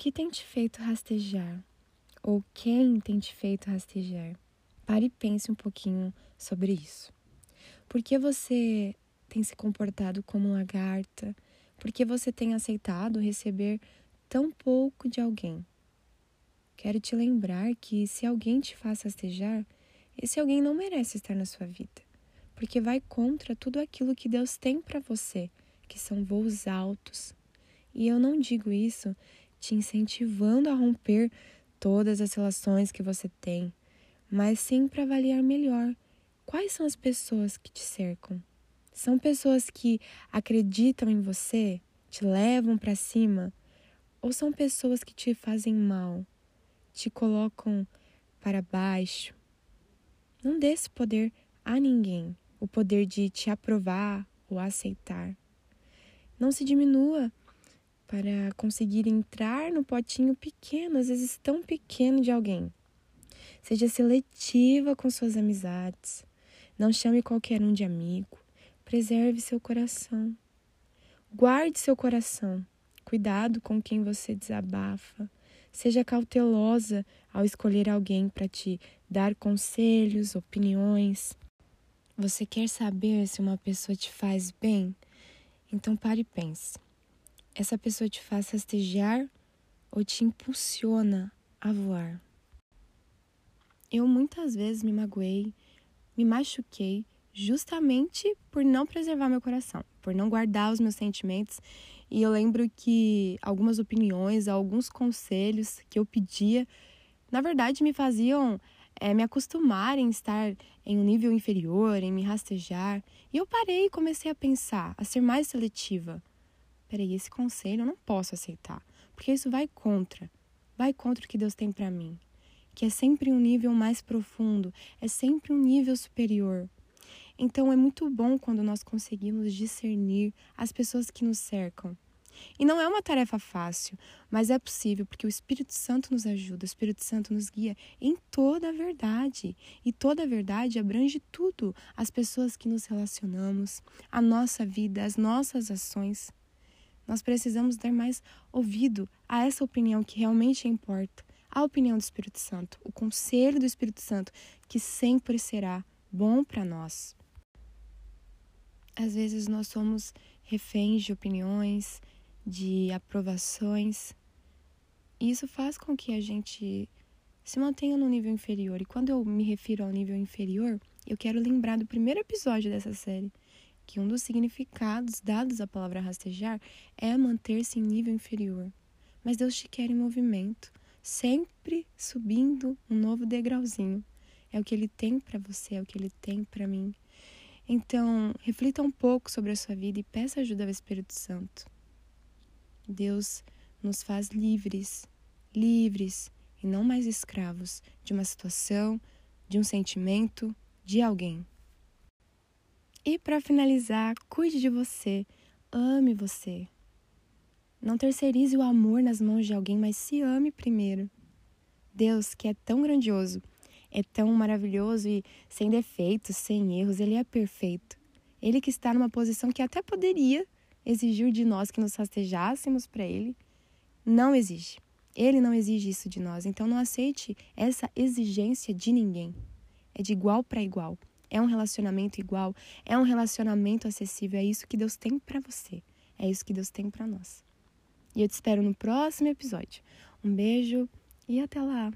que tem te feito rastejar? Ou quem tem te feito rastejar? Pare e pense um pouquinho sobre isso. Por que você tem se comportado como lagarta? Por que você tem aceitado receber tão pouco de alguém? Quero te lembrar que se alguém te faz rastejar, esse alguém não merece estar na sua vida, porque vai contra tudo aquilo que Deus tem para você, que são voos altos. E eu não digo isso te incentivando a romper todas as relações que você tem, mas sim para avaliar melhor quais são as pessoas que te cercam. São pessoas que acreditam em você, te levam para cima, ou são pessoas que te fazem mal, te colocam para baixo. Não dê esse poder a ninguém, o poder de te aprovar ou aceitar. Não se diminua para conseguir entrar no potinho pequeno, às vezes tão pequeno de alguém. Seja seletiva com suas amizades. Não chame qualquer um de amigo. Preserve seu coração. Guarde seu coração. Cuidado com quem você desabafa. Seja cautelosa ao escolher alguém para te dar conselhos, opiniões. Você quer saber se uma pessoa te faz bem? Então pare e pense essa pessoa te faz rastejar ou te impulsiona a voar. Eu muitas vezes me magoei, me machuquei justamente por não preservar meu coração, por não guardar os meus sentimentos. E eu lembro que algumas opiniões, alguns conselhos que eu pedia, na verdade me faziam é, me acostumar em estar em um nível inferior, em me rastejar. E eu parei e comecei a pensar, a ser mais seletiva peraí, esse conselho eu não posso aceitar, porque isso vai contra, vai contra o que Deus tem para mim, que é sempre um nível mais profundo, é sempre um nível superior. Então é muito bom quando nós conseguimos discernir as pessoas que nos cercam. E não é uma tarefa fácil, mas é possível porque o Espírito Santo nos ajuda, o Espírito Santo nos guia em toda a verdade. E toda a verdade abrange tudo: as pessoas que nos relacionamos, a nossa vida, as nossas ações. Nós precisamos dar mais ouvido a essa opinião que realmente importa, a opinião do Espírito Santo, o conselho do Espírito Santo, que sempre será bom para nós. Às vezes nós somos reféns de opiniões, de aprovações, e isso faz com que a gente se mantenha no nível inferior. E quando eu me refiro ao nível inferior, eu quero lembrar do primeiro episódio dessa série, que um dos significados dados à palavra rastejar é manter-se em nível inferior. Mas Deus te quer em movimento, sempre subindo um novo degrauzinho. É o que Ele tem para você, é o que Ele tem para mim. Então, reflita um pouco sobre a sua vida e peça ajuda ao Espírito Santo. Deus nos faz livres, livres e não mais escravos de uma situação, de um sentimento, de alguém. E para finalizar, cuide de você, ame você. Não terceirize o amor nas mãos de alguém, mas se ame primeiro. Deus, que é tão grandioso, é tão maravilhoso e sem defeitos, sem erros, ele é perfeito. Ele que está numa posição que até poderia exigir de nós que nos rastejássemos para ele, não exige. Ele não exige isso de nós, então não aceite essa exigência de ninguém. É de igual para igual. É um relacionamento igual, é um relacionamento acessível, é isso que Deus tem para você. É isso que Deus tem para nós. E eu te espero no próximo episódio. Um beijo e até lá.